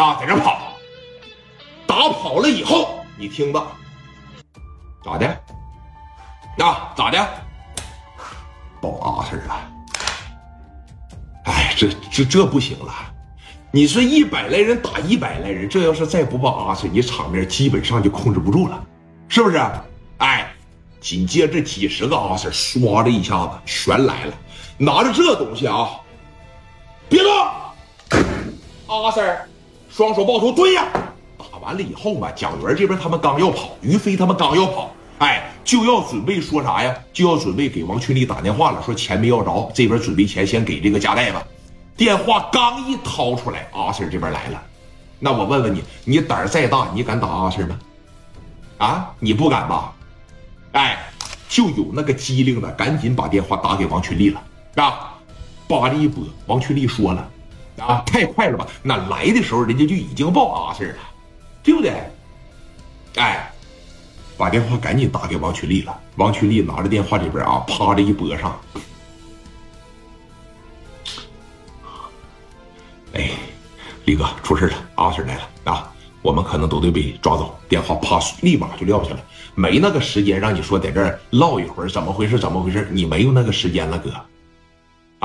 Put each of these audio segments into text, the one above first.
啊，在这跑，打跑了以后，你听着，咋的？啊，咋的？报阿 Sir 了。哎，这这这不行了。你说一百来人打一百来人，这要是再不报阿 Sir，你场面基本上就控制不住了，是不是？哎，紧接着几十个阿 Sir 唰的一下子全来了，拿着这东西啊，别动！阿 Sir，双手抱头蹲下。打完了以后吧，蒋元这边他们刚要跑，于飞他们刚要跑，哎，就要准备说啥呀？就要准备给王群力打电话了，说钱没要着，这边准备钱先给这个加代吧。电话刚一掏出来，阿 Sir 这边来了。那我问问你，你胆儿再大，你敢打阿 Sir 吗？啊，你不敢吧？哎，就有那个机灵的，赶紧把电话打给王群力了。啊，叭的一拨，王群力说了，啊，太快了吧？那来的时候人家就已经报阿 Sir 了，对不对？哎，把电话赶紧打给王群力了。王群力拿着电话这边啊，啪的一拨上。哎，李哥出事了，阿 Sir 来了啊！我们可能都得被抓走。电话啪，立马就撂下了，没那个时间让你说在这唠一会儿，怎么回事？怎么回事？你没有那个时间了，哥，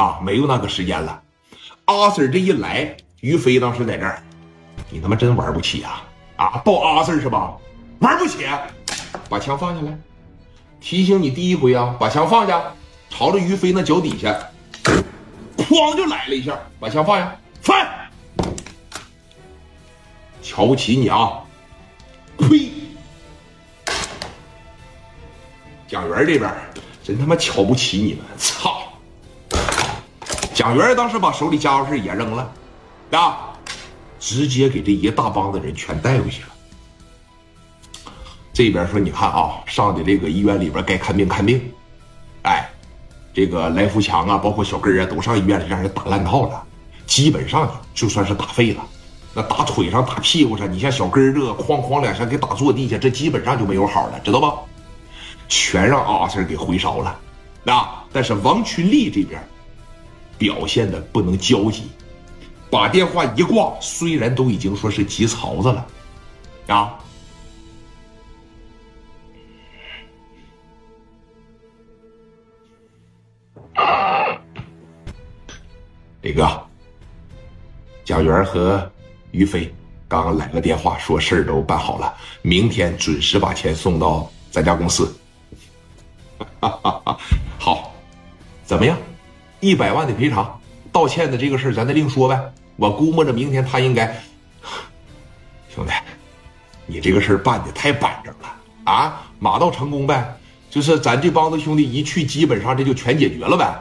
啊，没有那个时间了。阿 Sir 这一来，于飞当时在这儿，你他妈真玩不起啊！啊，报阿 Sir 是吧？玩不起，把枪放下来。提醒你第一回啊，把枪放下，朝着于飞那脚底下，哐就来了一下，把枪放下。翻，瞧不起你啊！呸！蒋元这边真他妈瞧不起你们！操！蒋元当时把手里家伙事也扔了，啊，直接给这一大帮子人全带回去了。这边说，你看啊，上的这个医院里边该看病看病，哎，这个来福强啊，包括小根啊，都上医院里让人打烂套了。基本上就算是打废了，那打腿上、打屁股上，你像小根儿这个哐哐两下给打坐地下，这基本上就没有好了，知道吧？全让阿 Sir 给回烧了，啊！但是王群力这边表现的不能焦急，把电话一挂，虽然都已经说是急槽子了，啊！李哥。蒋元和于飞刚刚来个电话，说事儿都办好了，明天准时把钱送到咱家公司。好，怎么样？一百万的赔偿，道歉的这个事咱再另说呗。我估摸着明天他应该，兄弟，你这个事办的太板正了啊！马到成功呗，就是咱这帮子兄弟一去，基本上这就全解决了呗，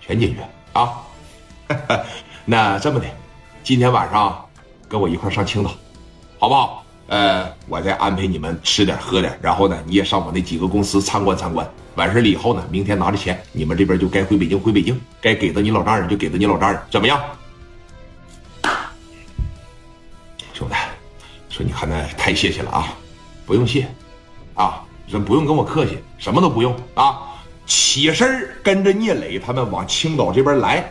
全解决啊！那这么的，今天晚上跟我一块上青岛，好不好？呃，我再安排你们吃点喝点，然后呢，你也上我那几个公司参观参观。完事了以后呢，明天拿着钱，你们这边就该回北京回北京，该给的你老丈人就给的你老丈人，怎么样？兄弟，说你看那太谢谢了啊，不用谢，啊，人不用跟我客气，什么都不用啊。起身跟着聂磊他们往青岛这边来。